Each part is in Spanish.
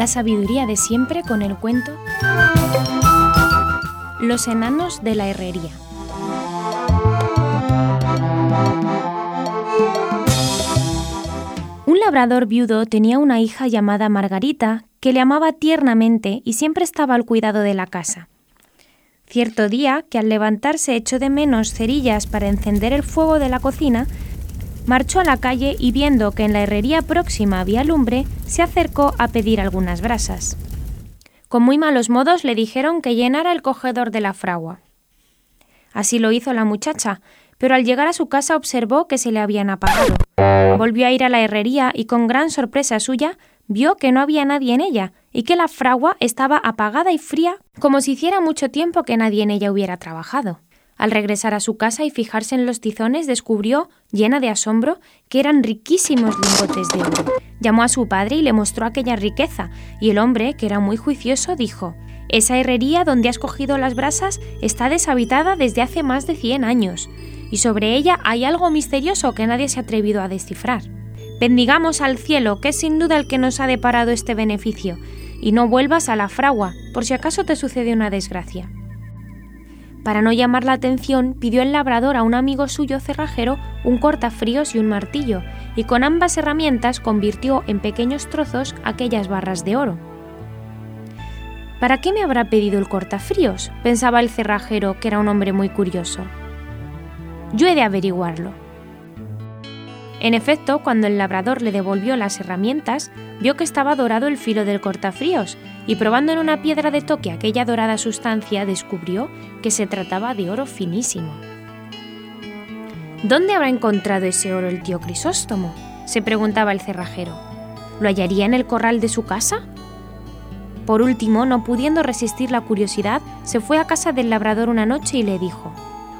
la sabiduría de siempre con el cuento Los enanos de la herrería. Un labrador viudo tenía una hija llamada Margarita que le amaba tiernamente y siempre estaba al cuidado de la casa. Cierto día, que al levantarse echó de menos cerillas para encender el fuego de la cocina, marchó a la calle y viendo que en la herrería próxima había lumbre, se acercó a pedir algunas brasas. Con muy malos modos le dijeron que llenara el cogedor de la fragua. Así lo hizo la muchacha, pero al llegar a su casa observó que se le habían apagado. Volvió a ir a la herrería y con gran sorpresa suya vio que no había nadie en ella y que la fragua estaba apagada y fría como si hiciera mucho tiempo que nadie en ella hubiera trabajado. Al regresar a su casa y fijarse en los tizones, descubrió, llena de asombro, que eran riquísimos lingotes de oro. Llamó a su padre y le mostró aquella riqueza, y el hombre, que era muy juicioso, dijo Esa herrería donde has cogido las brasas está deshabitada desde hace más de cien años, y sobre ella hay algo misterioso que nadie se ha atrevido a descifrar. Bendigamos al cielo, que es sin duda el que nos ha deparado este beneficio, y no vuelvas a la fragua, por si acaso te sucede una desgracia. Para no llamar la atención, pidió el labrador a un amigo suyo cerrajero un cortafríos y un martillo, y con ambas herramientas convirtió en pequeños trozos aquellas barras de oro. ¿Para qué me habrá pedido el cortafríos? pensaba el cerrajero, que era un hombre muy curioso. Yo he de averiguarlo. En efecto, cuando el labrador le devolvió las herramientas, vio que estaba dorado el filo del cortafríos, y probando en una piedra de toque aquella dorada sustancia, descubrió que se trataba de oro finísimo. ¿Dónde habrá encontrado ese oro el tío Crisóstomo? se preguntaba el cerrajero. ¿Lo hallaría en el corral de su casa? Por último, no pudiendo resistir la curiosidad, se fue a casa del labrador una noche y le dijo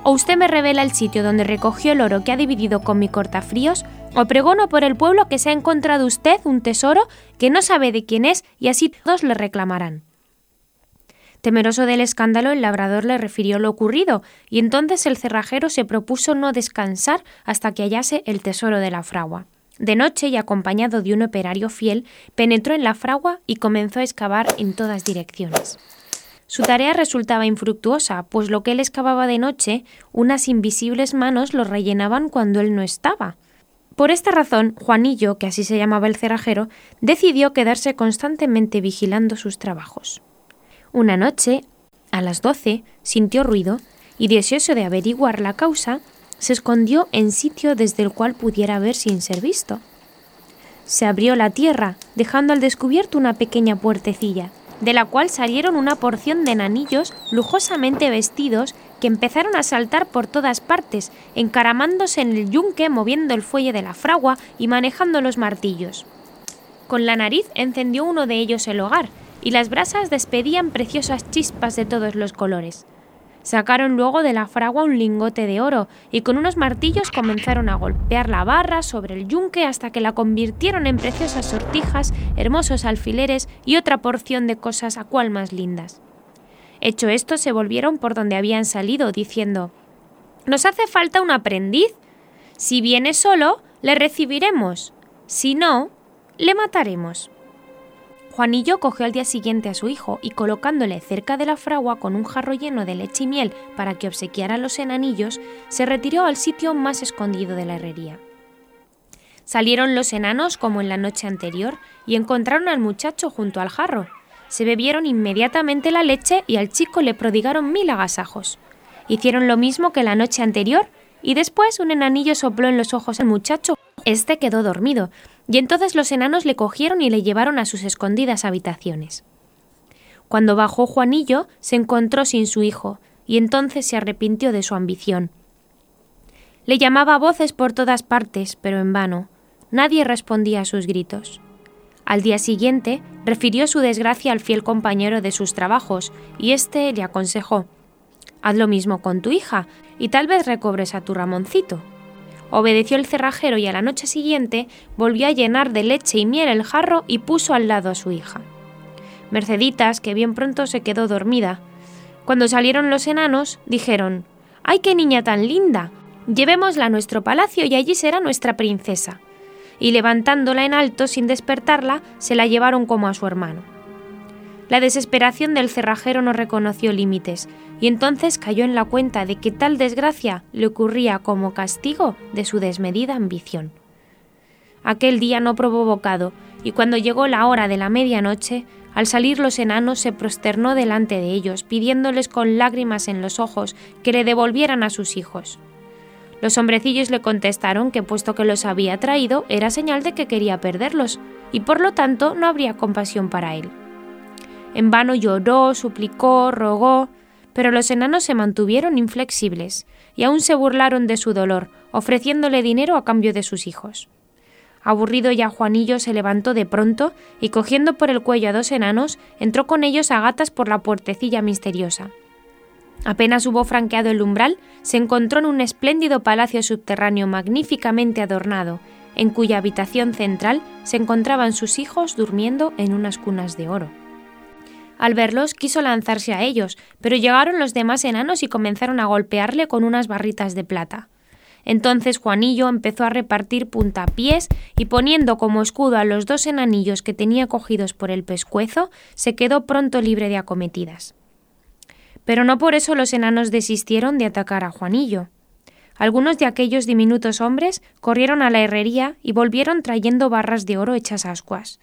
o usted me revela el sitio donde recogió el oro que ha dividido con mi cortafríos, o pregono por el pueblo que se ha encontrado usted un tesoro que no sabe de quién es y así todos le reclamarán. Temeroso del escándalo, el labrador le refirió lo ocurrido, y entonces el cerrajero se propuso no descansar hasta que hallase el tesoro de la fragua. De noche y acompañado de un operario fiel, penetró en la fragua y comenzó a excavar en todas direcciones. Su tarea resultaba infructuosa, pues lo que él excavaba de noche, unas invisibles manos lo rellenaban cuando él no estaba. Por esta razón, Juanillo, que así se llamaba el cerrajero, decidió quedarse constantemente vigilando sus trabajos. Una noche, a las doce, sintió ruido y, deseoso de averiguar la causa, se escondió en sitio desde el cual pudiera ver sin ser visto. Se abrió la tierra, dejando al descubierto una pequeña puertecilla, de la cual salieron una porción de nanillos lujosamente vestidos que empezaron a saltar por todas partes, encaramándose en el yunque, moviendo el fuelle de la fragua y manejando los martillos. Con la nariz encendió uno de ellos el hogar, y las brasas despedían preciosas chispas de todos los colores. Sacaron luego de la fragua un lingote de oro y con unos martillos comenzaron a golpear la barra sobre el yunque hasta que la convirtieron en preciosas sortijas, hermosos alfileres y otra porción de cosas a cual más lindas. Hecho esto, se volvieron por donde habían salido, diciendo Nos hace falta un aprendiz. Si viene solo, le recibiremos. Si no, le mataremos. Juanillo cogió al día siguiente a su hijo y colocándole cerca de la fragua con un jarro lleno de leche y miel para que obsequiara a los enanillos, se retiró al sitio más escondido de la herrería. Salieron los enanos como en la noche anterior y encontraron al muchacho junto al jarro. Se bebieron inmediatamente la leche y al chico le prodigaron mil agasajos. Hicieron lo mismo que la noche anterior y después un enanillo sopló en los ojos al muchacho. Este quedó dormido, y entonces los enanos le cogieron y le llevaron a sus escondidas habitaciones. Cuando bajó Juanillo, se encontró sin su hijo, y entonces se arrepintió de su ambición. Le llamaba a voces por todas partes, pero en vano. Nadie respondía a sus gritos. Al día siguiente, refirió su desgracia al fiel compañero de sus trabajos, y éste le aconsejó Haz lo mismo con tu hija, y tal vez recobres a tu Ramoncito. Obedeció el cerrajero y a la noche siguiente volvió a llenar de leche y miel el jarro y puso al lado a su hija. Merceditas, que bien pronto se quedó dormida. Cuando salieron los enanos, dijeron ¡Ay, qué niña tan linda! Llevémosla a nuestro palacio y allí será nuestra princesa. y levantándola en alto sin despertarla, se la llevaron como a su hermano. La desesperación del cerrajero no reconoció límites, y entonces cayó en la cuenta de que tal desgracia le ocurría como castigo de su desmedida ambición. Aquel día no probó bocado, y cuando llegó la hora de la medianoche, al salir los enanos se prosternó delante de ellos, pidiéndoles con lágrimas en los ojos que le devolvieran a sus hijos. Los hombrecillos le contestaron que puesto que los había traído era señal de que quería perderlos, y por lo tanto no habría compasión para él. En vano lloró, suplicó, rogó, pero los enanos se mantuvieron inflexibles, y aún se burlaron de su dolor, ofreciéndole dinero a cambio de sus hijos. Aburrido ya Juanillo se levantó de pronto y cogiendo por el cuello a dos enanos, entró con ellos a gatas por la puertecilla misteriosa. Apenas hubo franqueado el umbral, se encontró en un espléndido palacio subterráneo magníficamente adornado, en cuya habitación central se encontraban sus hijos durmiendo en unas cunas de oro. Al verlos quiso lanzarse a ellos, pero llegaron los demás enanos y comenzaron a golpearle con unas barritas de plata. Entonces Juanillo empezó a repartir puntapiés y poniendo como escudo a los dos enanillos que tenía cogidos por el pescuezo, se quedó pronto libre de acometidas. Pero no por eso los enanos desistieron de atacar a Juanillo. Algunos de aquellos diminutos hombres corrieron a la herrería y volvieron trayendo barras de oro hechas ascuas.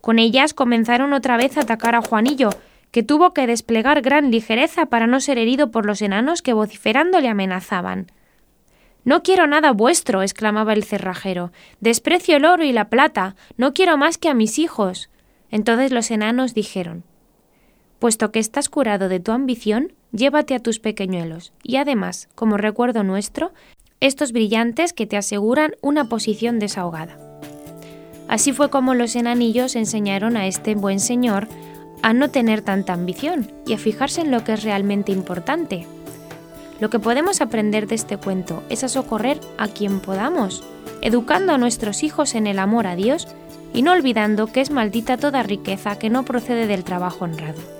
Con ellas comenzaron otra vez a atacar a Juanillo, que tuvo que desplegar gran ligereza para no ser herido por los enanos que vociferando le amenazaban. No quiero nada vuestro, exclamaba el cerrajero. Desprecio el oro y la plata. No quiero más que a mis hijos. Entonces los enanos dijeron Puesto que estás curado de tu ambición, llévate a tus pequeñuelos, y además, como recuerdo nuestro, estos brillantes que te aseguran una posición desahogada. Así fue como los enanillos enseñaron a este buen señor a no tener tanta ambición y a fijarse en lo que es realmente importante, lo que podemos aprender de este cuento es a socorrer a quien podamos, educando a nuestros hijos en el amor a Dios y no olvidando que es maldita toda riqueza que no procede del trabajo honrado.